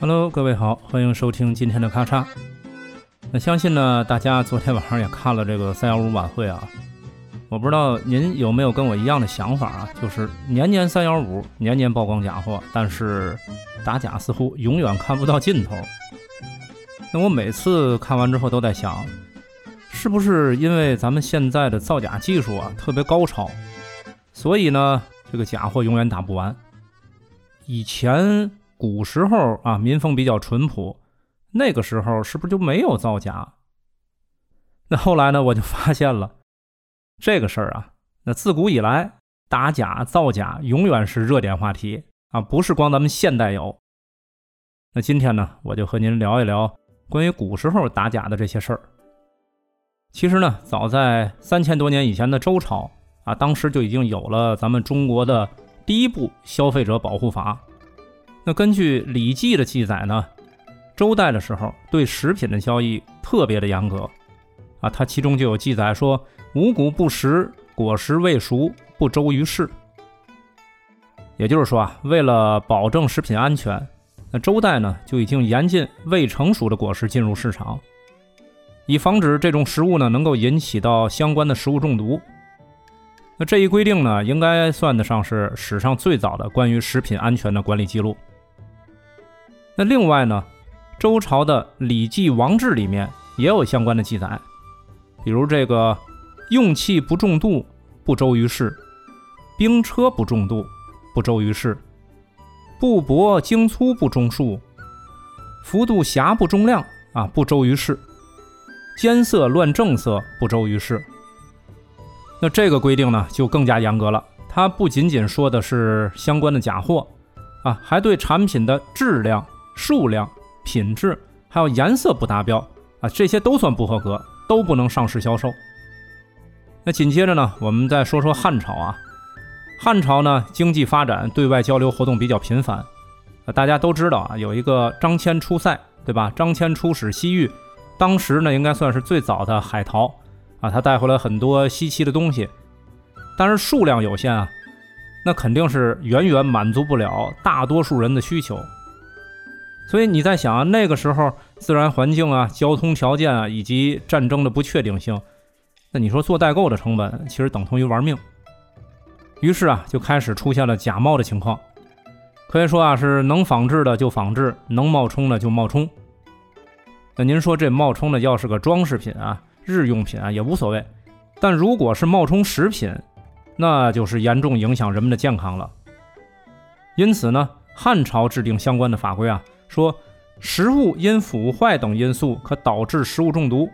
Hello，各位好，欢迎收听今天的咔嚓。那相信呢，大家昨天晚上也看了这个三幺五晚会啊。我不知道您有没有跟我一样的想法啊，就是年年三幺五，年年曝光假货，但是打假似乎永远看不到尽头。那我每次看完之后都在想，是不是因为咱们现在的造假技术啊特别高超，所以呢这个假货永远打不完？以前。古时候啊，民风比较淳朴，那个时候是不是就没有造假？那后来呢，我就发现了这个事儿啊。那自古以来，打假造假永远是热点话题啊，不是光咱们现代有。那今天呢，我就和您聊一聊关于古时候打假的这些事儿。其实呢，早在三千多年以前的周朝啊，当时就已经有了咱们中国的第一部消费者保护法。那根据《礼记》的记载呢，周代的时候对食品的交易特别的严格啊，它其中就有记载说：“五谷不食，果实未熟，不周于市。”也就是说啊，为了保证食品安全，那周代呢就已经严禁未成熟的果实进入市场，以防止这种食物呢能够引起到相关的食物中毒。那这一规定呢，应该算得上是史上最早的关于食品安全的管理记录。那另外呢，周朝的《礼记王志》里面也有相关的记载，比如这个用器不中度，不周于市；兵车不中度，不周于市；布帛精粗不中数；幅度狭不中量啊，不周于市；间色乱正色，不周于市。那这个规定呢，就更加严格了。它不仅仅说的是相关的假货啊，还对产品的质量。数量、品质还有颜色不达标啊，这些都算不合格，都不能上市销售。那紧接着呢，我们再说说汉朝啊。汉朝呢，经济发展，对外交流活动比较频繁。啊，大家都知道啊，有一个张骞出塞，对吧？张骞出使西域，当时呢，应该算是最早的海淘啊，他带回来很多稀奇的东西，但是数量有限啊，那肯定是远远满足不了大多数人的需求。所以你在想啊，那个时候自然环境啊、交通条件啊，以及战争的不确定性，那你说做代购的成本其实等同于玩命。于是啊，就开始出现了假冒的情况，可以说啊，是能仿制的就仿制，能冒充的就冒充。那您说这冒充的要是个装饰品啊、日用品啊也无所谓，但如果是冒充食品，那就是严重影响人们的健康了。因此呢，汉朝制定相关的法规啊。说食物因腐坏等因素可导致食物中毒，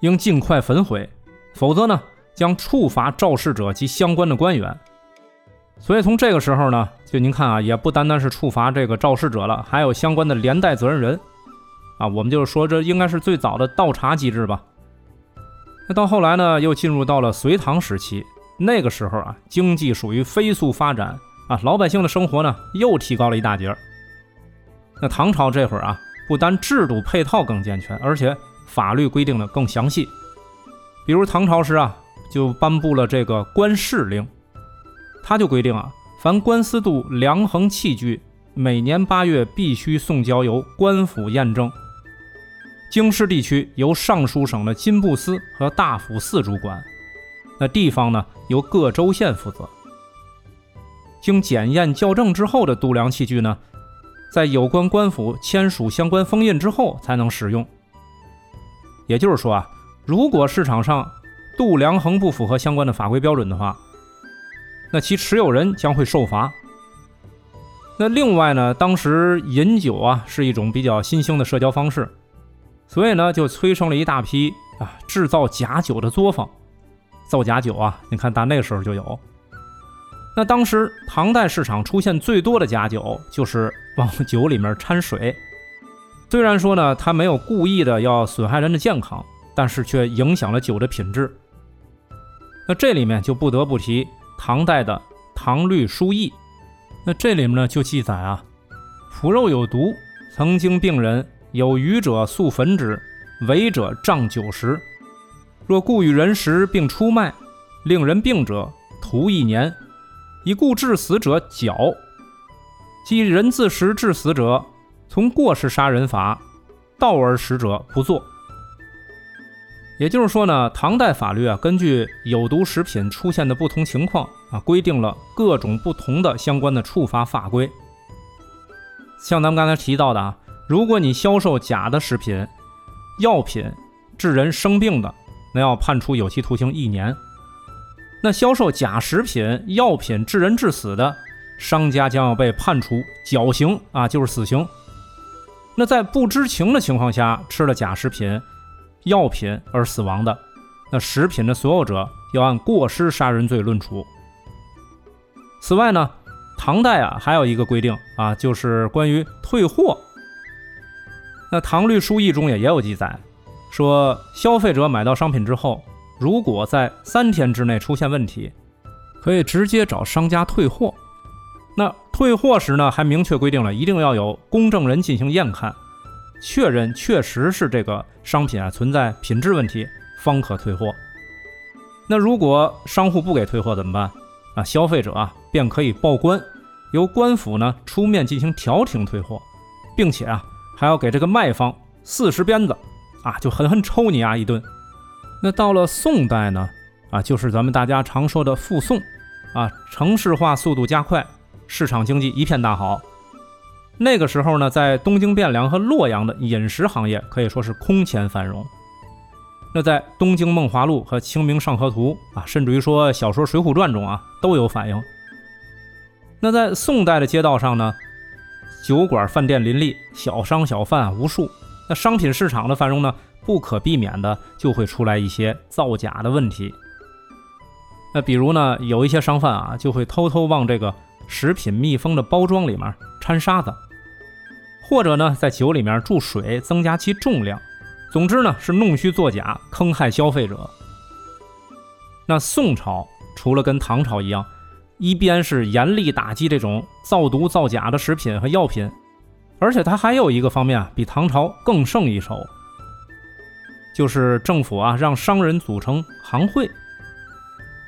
应尽快焚毁，否则呢将处罚肇事者及相关的官员。所以从这个时候呢，就您看啊，也不单单是处罚这个肇事者了，还有相关的连带责任人啊。我们就是说，这应该是最早的倒查机制吧。那到后来呢，又进入到了隋唐时期，那个时候啊，经济属于飞速发展啊，老百姓的生活呢又提高了一大截。那唐朝这会儿啊，不单制度配套更健全，而且法律规定的更详细。比如唐朝时啊，就颁布了这个官市令，他就规定啊，凡官司度量衡器具，每年八月必须送交由官府验证。京师地区由尚书省的金布司和大府寺主管，那地方呢由各州县负责。经检验校正之后的度量器具呢。在有关官府签署相关封印之后才能使用。也就是说啊，如果市场上度量衡不符合相关的法规标准的话，那其持有人将会受罚。那另外呢，当时饮酒啊是一种比较新兴的社交方式，所以呢就催生了一大批啊制造假酒的作坊。造假酒啊，你看打那个时候就有。那当时唐代市场出现最多的假酒，就是往酒里面掺水。虽然说呢，它没有故意的要损害人的健康，但是却影响了酒的品质。那这里面就不得不提唐代的《唐律疏议》。那这里面呢就记载啊，腐肉有毒，曾经病人有余者速焚之，违者杖九十。若故与人食并出卖，令人病者，徒一年。以故致死者绞，即人自食致死者，从过失杀人法，道而食者不做。也就是说呢，唐代法律啊，根据有毒食品出现的不同情况啊，规定了各种不同的相关的处罚法规。像咱们刚才提到的啊，如果你销售假的食品、药品致人生病的，那要判处有期徒刑一年；那销售假食品、药品致人致死的，商家将要被判处绞刑啊，就是死刑。那在不知情的情况下吃了假食品、药品而死亡的，那食品的所有者要按过失杀人罪论处。此外呢？唐代啊，还有一个规定啊，就是关于退货。那《唐律疏议》中也也有记载，说消费者买到商品之后，如果在三天之内出现问题，可以直接找商家退货。那退货时呢，还明确规定了一定要有公证人进行验看，确认确实是这个商品啊存在品质问题，方可退货。那如果商户不给退货怎么办？啊，消费者啊便可以报官，由官府呢出面进行调停退货，并且啊还要给这个卖方四十鞭子，啊就狠狠抽你啊一顿。那到了宋代呢，啊就是咱们大家常说的复宋，啊城市化速度加快，市场经济一片大好。那个时候呢，在东京汴梁和洛阳的饮食行业可以说是空前繁荣。那在《东京梦华录》和《清明上河图》啊，甚至于说小说《水浒传》中啊，都有反映。那在宋代的街道上呢，酒馆、饭店林立，小商小贩无数。那商品市场的繁荣呢，不可避免的就会出来一些造假的问题。那比如呢，有一些商贩啊，就会偷偷往这个食品密封的包装里面掺沙子，或者呢，在酒里面注水，增加其重量。总之呢，是弄虚作假，坑害消费者。那宋朝除了跟唐朝一样，一边是严厉打击这种造毒造假的食品和药品，而且它还有一个方面啊，比唐朝更胜一筹，就是政府啊让商人组成行会，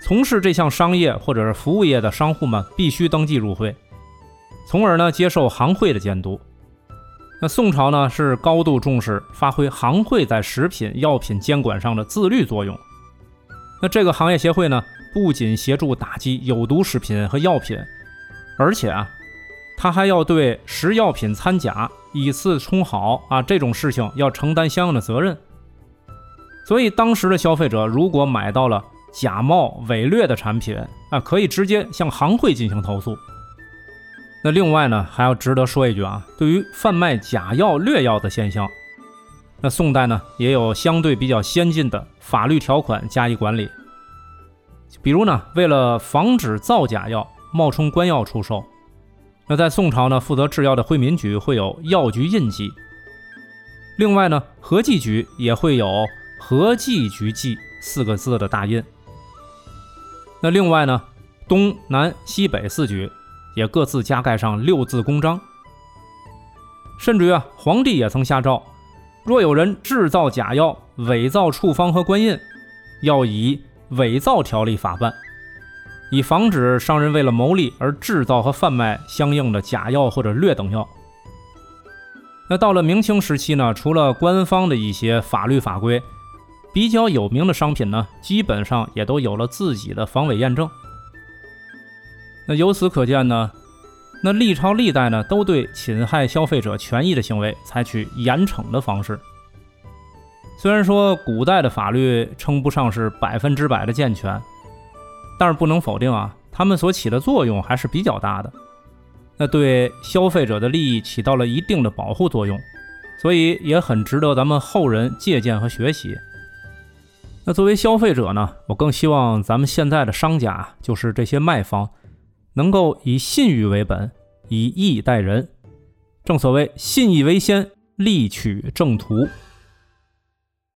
从事这项商业或者是服务业的商户们必须登记入会，从而呢接受行会的监督。那宋朝呢是高度重视发挥行会在食品药品监管上的自律作用。那这个行业协会呢，不仅协助打击有毒食品和药品，而且啊，他还要对食药品掺假、以次充好啊这种事情要承担相应的责任。所以当时的消费者如果买到了假冒伪劣的产品啊，可以直接向行会进行投诉。那另外呢，还要值得说一句啊，对于贩卖假药、劣药的现象，那宋代呢也有相对比较先进的法律条款加以管理。比如呢，为了防止造假药冒充官药出售，那在宋朝呢，负责制药的惠民局会有药局印记。另外呢，合剂局也会有合剂局记四个字的大印。那另外呢，东南西北四局。也各自加盖上六字公章，甚至于啊，皇帝也曾下诏，若有人制造假药、伪造处方和官印，要以伪造条例法办，以防止商人为了牟利而制造和贩卖相应的假药或者劣等药。那到了明清时期呢，除了官方的一些法律法规，比较有名的商品呢，基本上也都有了自己的防伪验证。那由此可见呢，那历朝历代呢都对侵害消费者权益的行为采取严惩的方式。虽然说古代的法律称不上是百分之百的健全，但是不能否定啊，他们所起的作用还是比较大的。那对消费者的利益起到了一定的保护作用，所以也很值得咱们后人借鉴和学习。那作为消费者呢，我更希望咱们现在的商家，就是这些卖方。能够以信誉为本，以义待人。正所谓信义为先，利取正途。